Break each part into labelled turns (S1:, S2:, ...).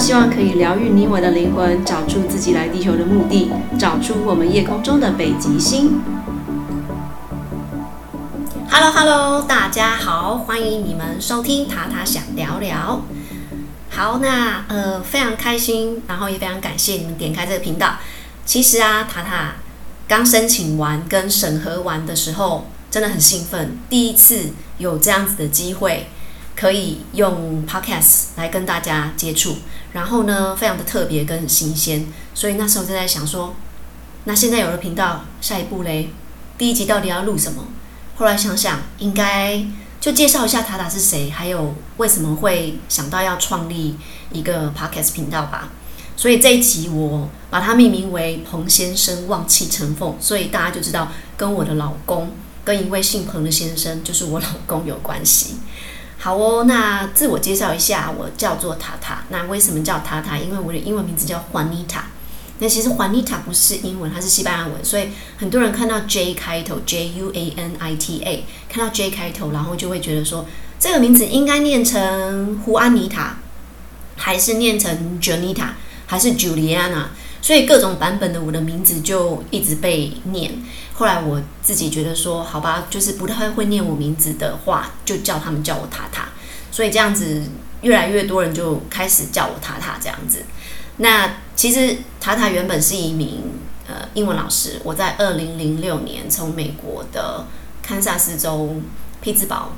S1: 希望可以疗愈你我的灵魂，找出自己来地球的目的，找出我们夜空中的北极星。Hello Hello，大家好，欢迎你们收听塔塔想聊聊。好，那呃非常开心，然后也非常感谢你们点开这个频道。其实啊，塔塔刚申请完跟审核完的时候，真的很兴奋，第一次有这样子的机会。可以用 Podcast 来跟大家接触，然后呢，非常的特别跟新鲜，所以那时候就在想说，那现在有了频道，下一步嘞，第一集到底要录什么？后来想想，应该就介绍一下塔塔是谁，还有为什么会想到要创立一个 Podcast 频道吧。所以这一集我把它命名为彭先生望气成凤，所以大家就知道跟我的老公，跟一位姓彭的先生，就是我老公有关系。好哦，那自我介绍一下，我叫做塔塔。那为什么叫塔塔？因为我的英文名字叫 Juanita。那其实 Juanita 不是英文，它是西班牙文，所以很多人看到 J 开头，J U A N I T A，看到 J 开头，然后就会觉得说，这个名字应该念成胡安妮塔，还是念成 Janita，还是 Juliana？所以各种版本的我的名字就一直被念。后来我自己觉得说，好吧，就是不太会念我名字的话，就叫他们叫我塔塔。所以这样子，越来越多人就开始叫我塔塔这样子。那其实塔塔原本是一名呃英文老师。我在二零零六年从美国的堪萨斯州匹兹堡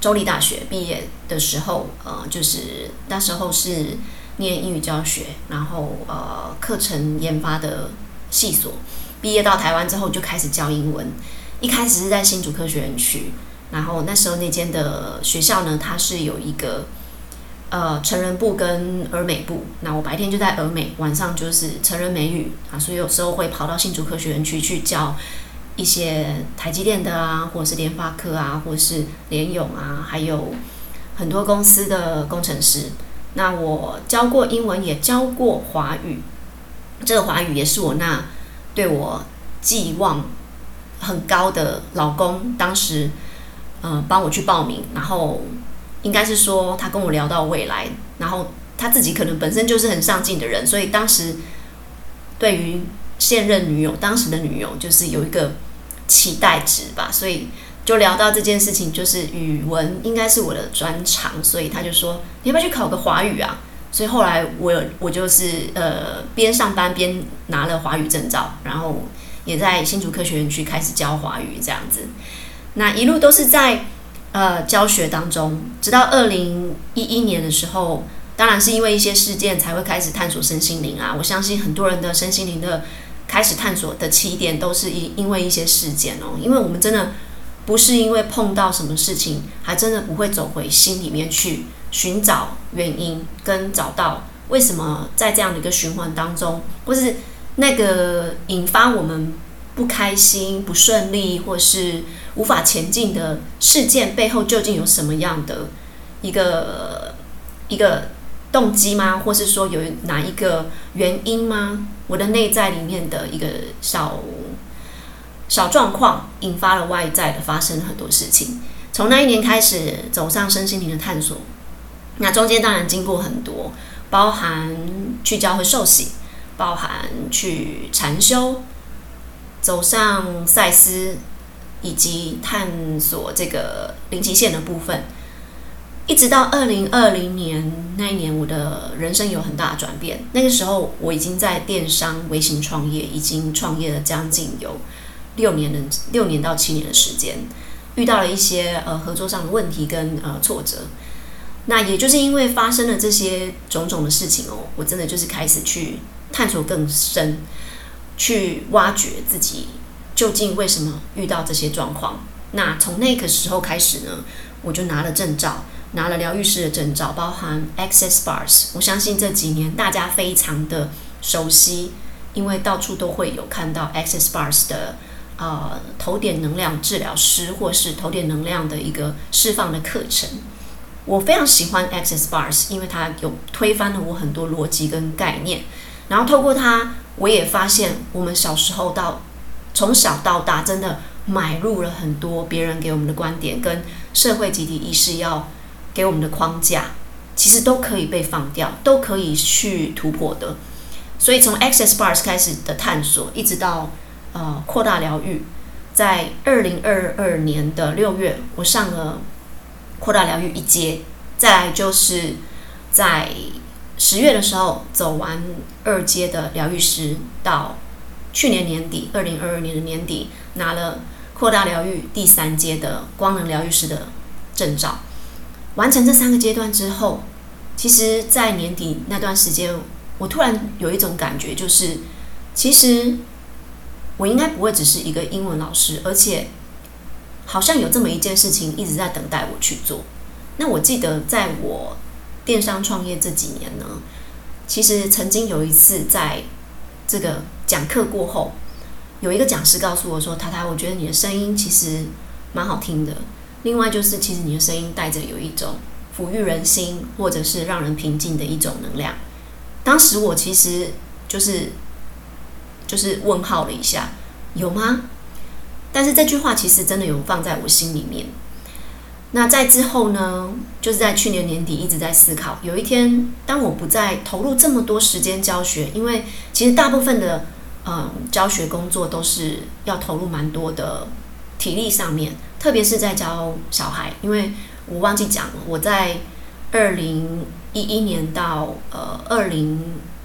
S1: 州立大学毕业的时候，呃，就是那时候是念英语教学，然后呃课程研发的系所。毕业到台湾之后就开始教英文，一开始是在新竹科学园区，然后那时候那间的学校呢，它是有一个呃成人部跟儿美部，那我白天就在儿美，晚上就是成人美语啊，所以有时候会跑到新竹科学园区去教一些台积电的啊，或者是联发科啊，或者是联咏啊，还有很多公司的工程师。那我教过英文，也教过华语，这个华语也是我那。对我寄望很高的老公，当时嗯、帮我去报名，然后应该是说他跟我聊到未来，然后他自己可能本身就是很上进的人，所以当时对于现任女友，当时的女友就是有一个期待值吧，所以就聊到这件事情，就是语文应该是我的专长，所以他就说你要不要去考个华语啊？所以后来我有我就是呃边上班边拿了华语证照，然后也在新竹科学园区开始教华语这样子。那一路都是在呃教学当中，直到二零一一年的时候，当然是因为一些事件才会开始探索身心灵啊。我相信很多人的身心灵的开始探索的起点都是因因为一些事件哦，因为我们真的不是因为碰到什么事情，还真的不会走回心里面去。寻找原因，跟找到为什么在这样的一个循环当中，或是那个引发我们不开心、不顺利，或是无法前进的事件背后，究竟有什么样的一个一个动机吗？或是说有哪一个原因吗？我的内在里面的一个小小状况，引发了外在的发生很多事情。从那一年开始，走上身心灵的探索。那中间当然经过很多，包含去教会受洗，包含去禅修，走上赛斯，以及探索这个零极限的部分，一直到二零二零年那一年，我的人生有很大的转变。那个时候我已经在电商微型创业，已经创业了将近有六年的六年到七年的时间，遇到了一些呃合作上的问题跟呃挫折。那也就是因为发生了这些种种的事情哦，我真的就是开始去探索更深，去挖掘自己究竟为什么遇到这些状况。那从那个时候开始呢，我就拿了证照，拿了疗愈师的证照，包含 Access Bars。我相信这几年大家非常的熟悉，因为到处都会有看到 Access Bars 的呃头点能量治疗师，或是头点能量的一个释放的课程。我非常喜欢 Access Bars，因为它有推翻了我很多逻辑跟概念。然后透过它，我也发现我们小时候到从小到大，真的买入了很多别人给我们的观点跟社会集体意识要给我们的框架，其实都可以被放掉，都可以去突破的。所以从 Access Bars 开始的探索，一直到呃扩大疗愈，在二零二二年的六月，我上了扩大疗愈一阶，再来就是在十月的时候走完二阶的疗愈师，到去年年底，二零二二年的年底拿了扩大疗愈第三阶的光能疗愈师的证照。完成这三个阶段之后，其实，在年底那段时间，我突然有一种感觉，就是其实我应该不会只是一个英文老师，而且好像有这么一件事情一直在等待我去做。那我记得在我电商创业这几年呢，其实曾经有一次在这个讲课过后，有一个讲师告诉我说：“塔塔，我觉得你的声音其实蛮好听的。”另外就是，其实你的声音带着有一种抚育人心，或者是让人平静的一种能量。当时我其实就是就是问号了一下，有吗？但是这句话其实真的有放在我心里面。那在之后呢，就是在去年年底一直在思考。有一天，当我不再投入这么多时间教学，因为其实大部分的嗯教学工作都是要投入蛮多的体力上面。特别是在教小孩，因为我忘记讲了，我在二零一一年到呃二零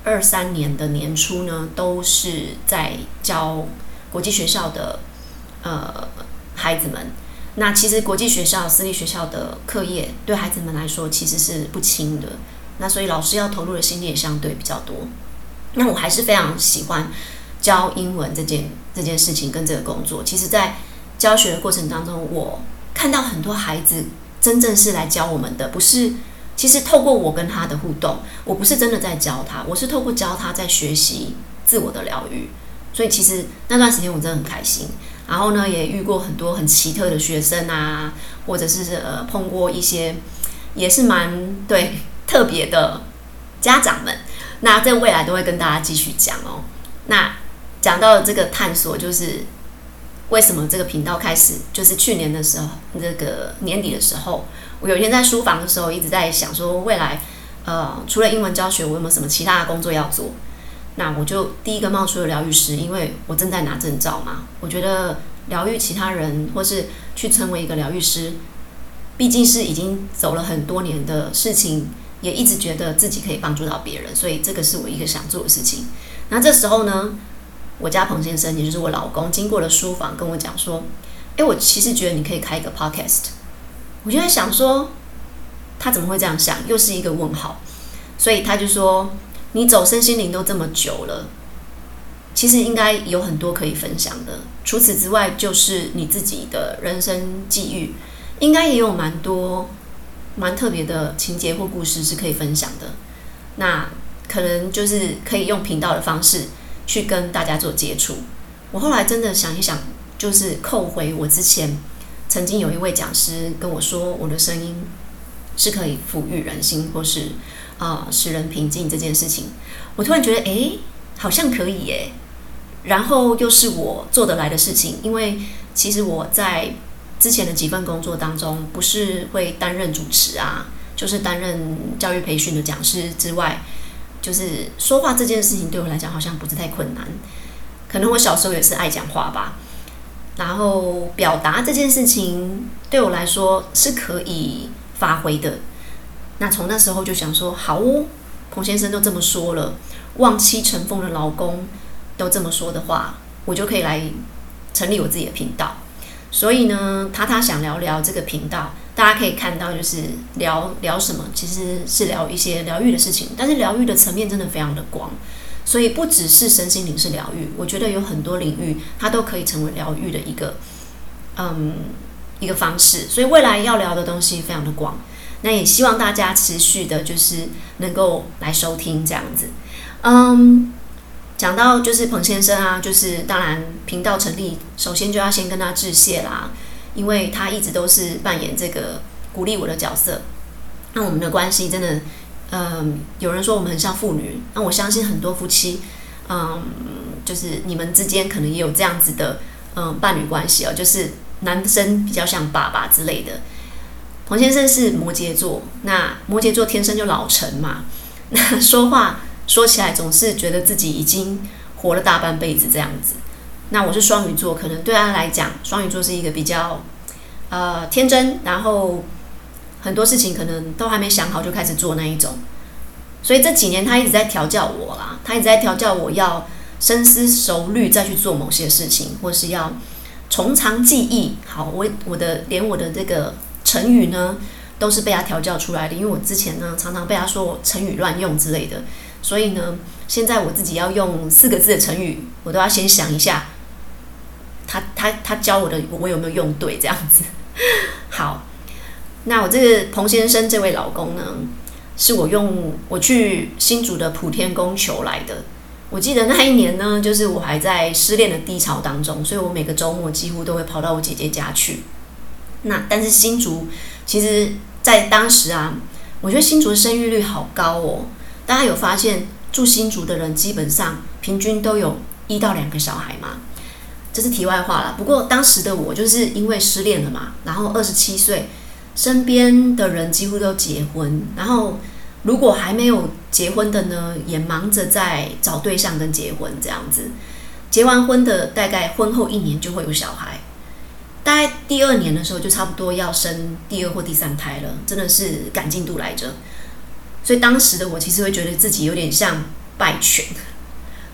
S1: 二三年的年初呢，都是在教国际学校的呃孩子们。那其实国际学校、私立学校的课业对孩子们来说其实是不轻的，那所以老师要投入的心力也相对比较多。那我还是非常喜欢教英文这件这件事情跟这个工作。其实，在教学的过程当中，我看到很多孩子真正是来教我们的，不是。其实透过我跟他的互动，我不是真的在教他，我是透过教他在学习自我的疗愈。所以其实那段时间我真的很开心。然后呢，也遇过很多很奇特的学生啊，或者是呃碰过一些也是蛮对特别的家长们。那在未来都会跟大家继续讲哦。那讲到这个探索，就是。为什么这个频道开始？就是去年的时候，这个年底的时候，我有一天在书房的时候，一直在想说，未来，呃，除了英文教学，我有没有什么其他的工作要做？那我就第一个冒出了疗愈师，因为我正在拿证照嘛。我觉得疗愈其他人，或是去成为一个疗愈师，毕竟是已经走了很多年的事情，也一直觉得自己可以帮助到别人，所以这个是我一个想做的事情。那这时候呢？我家彭先生，也就是我老公，经过了书房跟我讲说：“诶，我其实觉得你可以开一个 podcast。”我就在想说，他怎么会这样想？又是一个问号。所以他就说：“你走身心灵都这么久了，其实应该有很多可以分享的。除此之外，就是你自己的人生际遇，应该也有蛮多蛮特别的情节或故事是可以分享的。那可能就是可以用频道的方式。”去跟大家做接触，我后来真的想一想，就是扣回我之前曾经有一位讲师跟我说，我的声音是可以抚育人心，或是啊、使人平静这件事情，我突然觉得，诶，好像可以耶。然后又是我做得来的事情，因为其实我在之前的几份工作当中，不是会担任主持啊，就是担任教育培训的讲师之外。就是说话这件事情对我来讲好像不是太困难，可能我小时候也是爱讲话吧。然后表达这件事情对我来说是可以发挥的。那从那时候就想说，好哦，彭先生都这么说了，望妻成凤的老公都这么说的话，我就可以来成立我自己的频道。所以呢，他他想聊聊这个频道。大家可以看到，就是聊聊什么，其实是聊一些疗愈的事情。但是疗愈的层面真的非常的广，所以不只是身心灵是疗愈，我觉得有很多领域它都可以成为疗愈的一个，嗯，一个方式。所以未来要聊的东西非常的广，那也希望大家持续的，就是能够来收听这样子。嗯，讲到就是彭先生啊，就是当然频道成立，首先就要先跟他致谢啦。因为他一直都是扮演这个鼓励我的角色，那我们的关系真的，嗯，有人说我们很像父女，那我相信很多夫妻，嗯，就是你们之间可能也有这样子的，嗯，伴侣关系哦，就是男生比较像爸爸之类的，彭先生是摩羯座，那摩羯座天生就老成嘛，那 说话说起来总是觉得自己已经活了大半辈子这样子。那我是双鱼座，可能对他来讲，双鱼座是一个比较呃天真，然后很多事情可能都还没想好就开始做那一种。所以这几年他一直在调教我啦，他一直在调教我要深思熟虑再去做某些事情，或是要从长计议。好，我我的连我的这个成语呢，都是被他调教出来的。因为我之前呢常常被他说我成语乱用之类的，所以呢现在我自己要用四个字的成语，我都要先想一下，他他他教我的我有没有用对这样子。好，那我这个彭先生这位老公呢，是我用我去新竹的普天宫求来的。我记得那一年呢，就是我还在失恋的低潮当中，所以我每个周末几乎都会跑到我姐姐家去。那但是新竹其实，在当时啊，我觉得新竹的生育率好高哦。大家有发现住新竹的人基本上平均都有一到两个小孩吗？这是题外话了。不过当时的我就是因为失恋了嘛，然后二十七岁。身边的人几乎都结婚，然后如果还没有结婚的呢，也忙着在找对象跟结婚这样子。结完婚的大概婚后一年就会有小孩，大概第二年的时候就差不多要生第二或第三胎了，真的是赶进度来着。所以当时的我其实会觉得自己有点像败犬，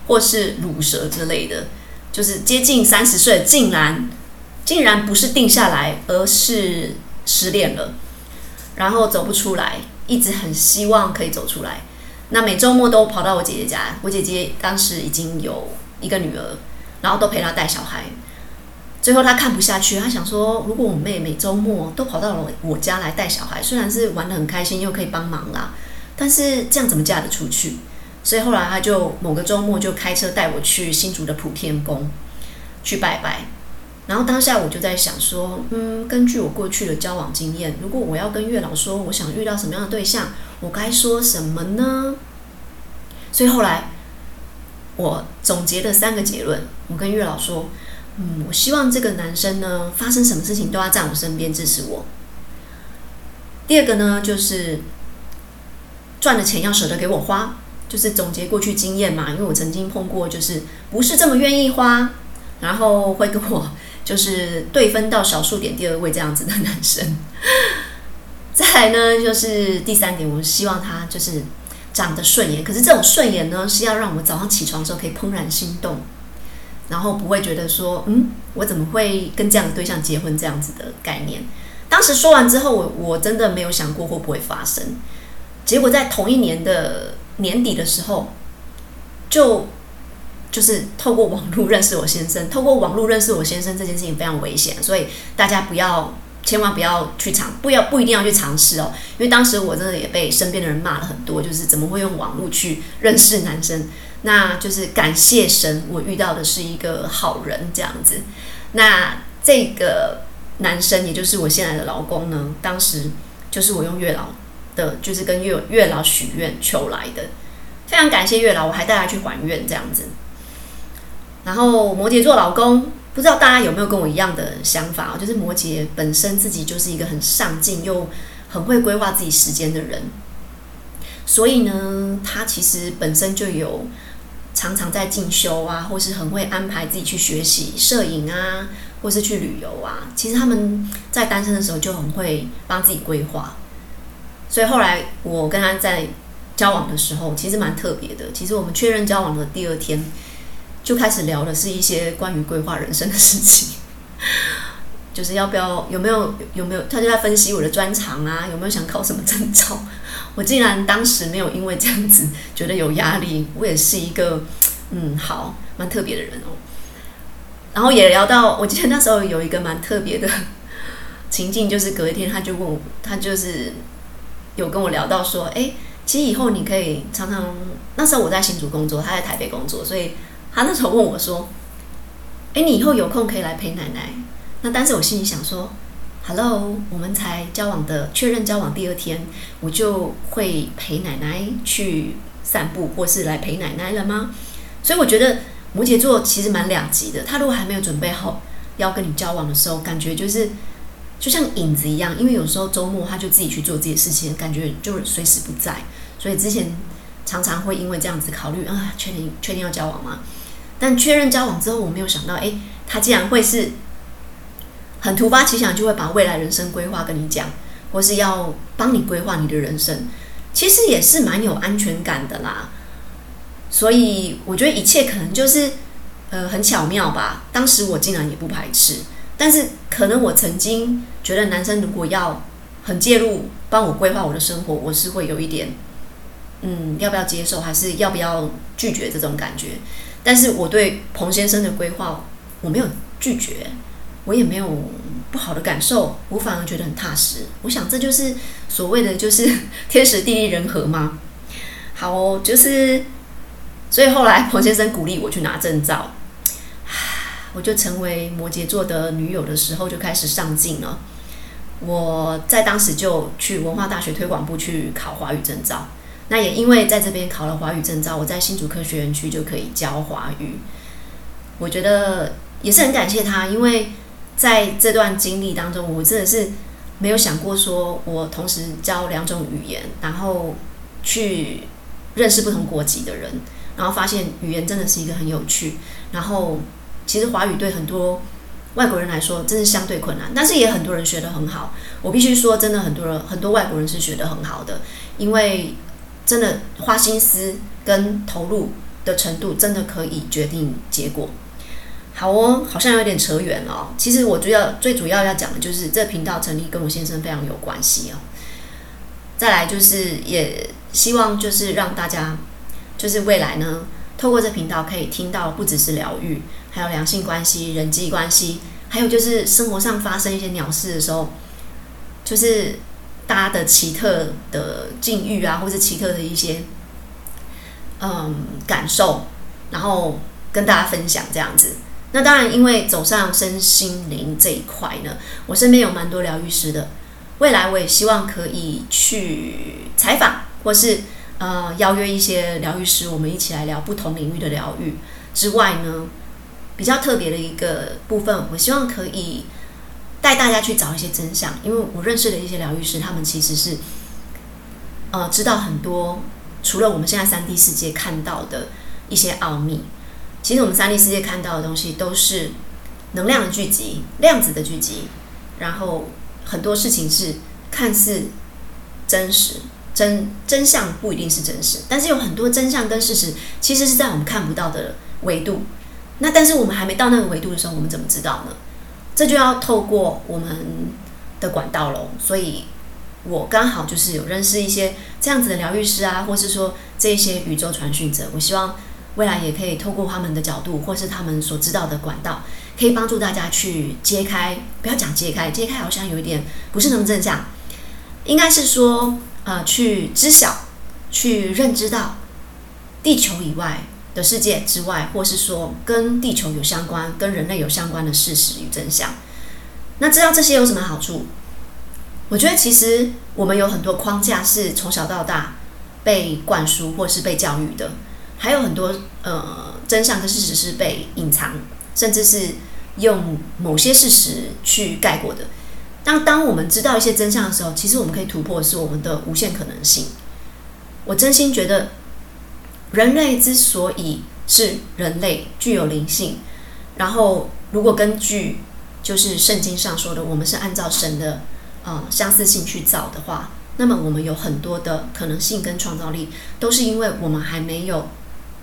S1: 或是乳蛇之类的，就是接近三十岁，竟然竟然不是定下来，而是。失恋了，然后走不出来，一直很希望可以走出来。那每周末都跑到我姐姐家，我姐姐当时已经有一个女儿，然后都陪她带小孩。最后她看不下去，她想说，如果我妹每周末都跑到了我家来带小孩，虽然是玩得很开心，又可以帮忙啦，但是这样怎么嫁得出去？所以后来她就某个周末就开车带我去新竹的普天宫去拜拜。然后当下我就在想说，嗯，根据我过去的交往经验，如果我要跟月老说我想遇到什么样的对象，我该说什么呢？所以后来我总结了三个结论，我跟月老说，嗯，我希望这个男生呢，发生什么事情都要在我身边支持我。第二个呢，就是赚的钱要舍得给我花，就是总结过去经验嘛，因为我曾经碰过，就是不是这么愿意花，然后会跟我。就是对分到小数点第二位这样子的男生，再来呢，就是第三点，我希望他就是长得顺眼。可是这种顺眼呢，是要让我早上起床的时候可以怦然心动，然后不会觉得说，嗯，我怎么会跟这样的对象结婚这样子的概念。当时说完之后，我我真的没有想过会不会发生。结果在同一年的年底的时候，就。就是透过网络认识我先生，透过网络认识我先生这件事情非常危险，所以大家不要，千万不要去尝，不要不一定要去尝试哦。因为当时我真的也被身边的人骂了很多，就是怎么会用网络去认识男生？那就是感谢神，我遇到的是一个好人这样子。那这个男生，也就是我现在的老公呢，当时就是我用月老的，就是跟月月老许愿求来的，非常感谢月老，我还带他去还愿这样子。然后摩羯座老公，不知道大家有没有跟我一样的想法？就是摩羯本身自己就是一个很上进又很会规划自己时间的人，所以呢，他其实本身就有常常在进修啊，或是很会安排自己去学习摄影啊，或是去旅游啊。其实他们在单身的时候就很会帮自己规划，所以后来我跟他在交往的时候，其实蛮特别的。其实我们确认交往的第二天。就开始聊的是一些关于规划人生的事情，就是要不要有没有有没有，他就在分析我的专长啊，有没有想考什么证照。我竟然当时没有因为这样子觉得有压力，我也是一个嗯好蛮特别的人哦。然后也聊到，我记得那时候有一个蛮特别的情境，就是隔一天他就问我，他就是有跟我聊到说，哎，其实以后你可以常常，那时候我在新竹工作，他在台北工作，所以。他那时候问我说：“诶，你以后有空可以来陪奶奶。”那但是我心里想说：“Hello，我们才交往的，确认交往第二天，我就会陪奶奶去散步，或是来陪奶奶了吗？”所以我觉得摩羯座其实蛮两极的。他如果还没有准备好要跟你交往的时候，感觉就是就像影子一样，因为有时候周末他就自己去做这些事情，感觉就随时不在。所以之前常常会因为这样子考虑啊，确定确定要交往吗？但确认交往之后，我没有想到，诶，他竟然会是很突发奇想，就会把未来人生规划跟你讲，或是要帮你规划你的人生，其实也是蛮有安全感的啦。所以我觉得一切可能就是呃很巧妙吧。当时我竟然也不排斥，但是可能我曾经觉得男生如果要很介入帮我规划我的生活，我是会有一点嗯要不要接受，还是要不要拒绝这种感觉。但是我对彭先生的规划，我没有拒绝，我也没有不好的感受，我反而觉得很踏实。我想这就是所谓的就是 天时地利人和嘛。好哦，就是所以后来彭先生鼓励我去拿证照，我就成为摩羯座的女友的时候就开始上进了。我在当时就去文化大学推广部去考华语证照。那也因为在这边考了华语证照，我在新竹科学园区就可以教华语。我觉得也是很感谢他，因为在这段经历当中，我真的是没有想过说我同时教两种语言，然后去认识不同国籍的人，然后发现语言真的是一个很有趣。然后其实华语对很多外国人来说真是相对困难，但是也很多人学得很好。我必须说，真的很多人很多外国人是学得很好的，因为。真的花心思跟投入的程度，真的可以决定结果。好哦，好像有点扯远了哦。其实我主要最主要要讲的就是这频道成立跟我先生非常有关系哦。再来就是也希望就是让大家就是未来呢，透过这频道可以听到不只是疗愈，还有两性关系、人际关系，还有就是生活上发生一些鸟事的时候，就是。大家的奇特的境遇啊，或是奇特的一些嗯感受，然后跟大家分享这样子。那当然，因为走上身心灵这一块呢，我身边有蛮多疗愈师的。未来我也希望可以去采访，或是呃邀约一些疗愈师，我们一起来聊不同领域的疗愈。之外呢，比较特别的一个部分，我希望可以。带大家去找一些真相，因为我认识的一些疗愈师，他们其实是，呃，知道很多除了我们现在三 D 世界看到的一些奥秘。其实我们三 D 世界看到的东西都是能量的聚集、量子的聚集，然后很多事情是看似真实，真真相不一定是真实，但是有很多真相跟事实其实是在我们看不到的维度。那但是我们还没到那个维度的时候，我们怎么知道呢？这就要透过我们的管道喽，所以我刚好就是有认识一些这样子的疗愈师啊，或是说这些宇宙传讯者，我希望未来也可以透过他们的角度，或是他们所知道的管道，可以帮助大家去揭开，不要讲揭开，揭开好像有一点不是那么正向，应该是说呃，去知晓，去认知到地球以外。的世界之外，或是说跟地球有相关、跟人类有相关的事实与真相，那知道这些有什么好处？我觉得其实我们有很多框架是从小到大被灌输或是被教育的，还有很多呃真相跟事实是被隐藏，甚至是用某些事实去盖过的。当当我们知道一些真相的时候，其实我们可以突破是我们的无限可能性。我真心觉得。人类之所以是人类，具有灵性，然后如果根据就是圣经上说的，我们是按照神的、呃、相似性去造的话，那么我们有很多的可能性跟创造力，都是因为我们还没有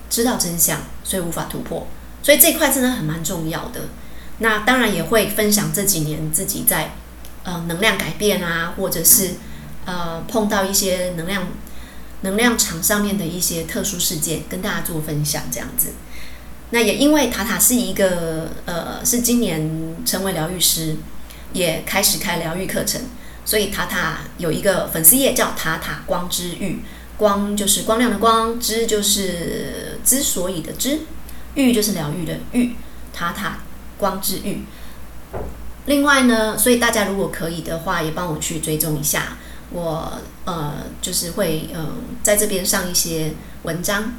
S1: 知道真相，所以无法突破。所以这块真的很蛮重要的。那当然也会分享这几年自己在呃能量改变啊，或者是呃碰到一些能量。能量场上面的一些特殊事件，跟大家做分享这样子。那也因为塔塔是一个呃，是今年成为疗愈师，也开始开疗愈课程，所以塔塔有一个粉丝页叫塔塔光之愈，光就是光亮的光，之就是之所以的之，愈就是疗愈的愈，塔塔光之愈。另外呢，所以大家如果可以的话，也帮我去追踪一下。我呃，就是会嗯、呃，在这边上一些文章。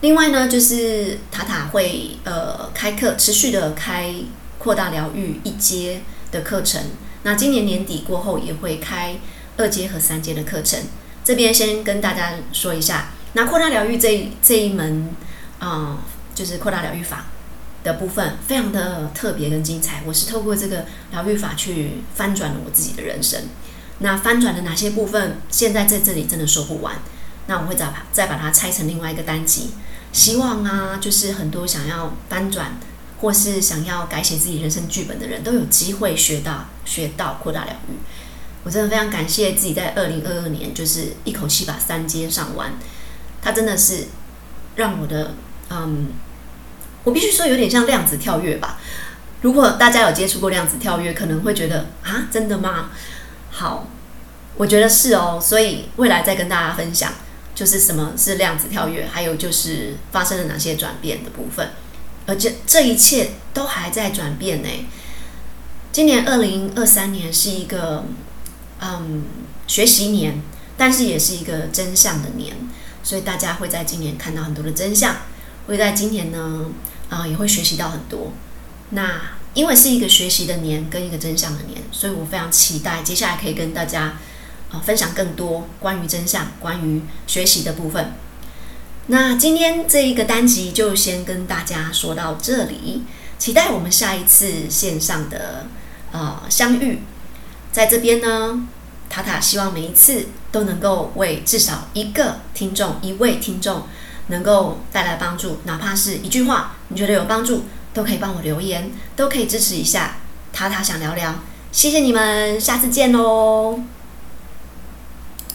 S1: 另外呢，就是塔塔会呃开课，持续的开扩大疗愈一阶的课程。那今年年底过后也会开二阶和三阶的课程。这边先跟大家说一下，那扩大疗愈这这一门啊、就是扩大疗愈法的部分，非常的特别跟精彩。我是透过这个疗愈法去翻转了我自己的人生。那翻转的哪些部分，现在在这里真的说不完。那我会再把再把它拆成另外一个单集。希望啊，就是很多想要翻转或是想要改写自己人生剧本的人都有机会学到学到扩大疗愈。我真的非常感谢自己在二零二二年就是一口气把三阶上完，它真的是让我的嗯，我必须说有点像量子跳跃吧。如果大家有接触过量子跳跃，可能会觉得啊，真的吗？好，我觉得是哦，所以未来再跟大家分享，就是什么是量子跳跃，还有就是发生了哪些转变的部分，而且这一切都还在转变呢。今年二零二三年是一个。嗯，学习年，但是也是一个真相的年，所以大家会在今年看到很多的真相，会在今年呢，啊、也会学习到很多。那因为是一个学习的年，跟一个真相的年，所以我非常期待接下来可以跟大家啊、分享更多关于真相、关于学习的部分。那今天这一个单集就先跟大家说到这里，期待我们下一次线上的呃相遇。在这边呢，塔塔希望每一次都能够为至少一个听众、一位听众能够带来帮助，哪怕是一句话，你觉得有帮助，都可以帮我留言，都可以支持一下。塔塔想聊聊，谢谢你们，下次见喽。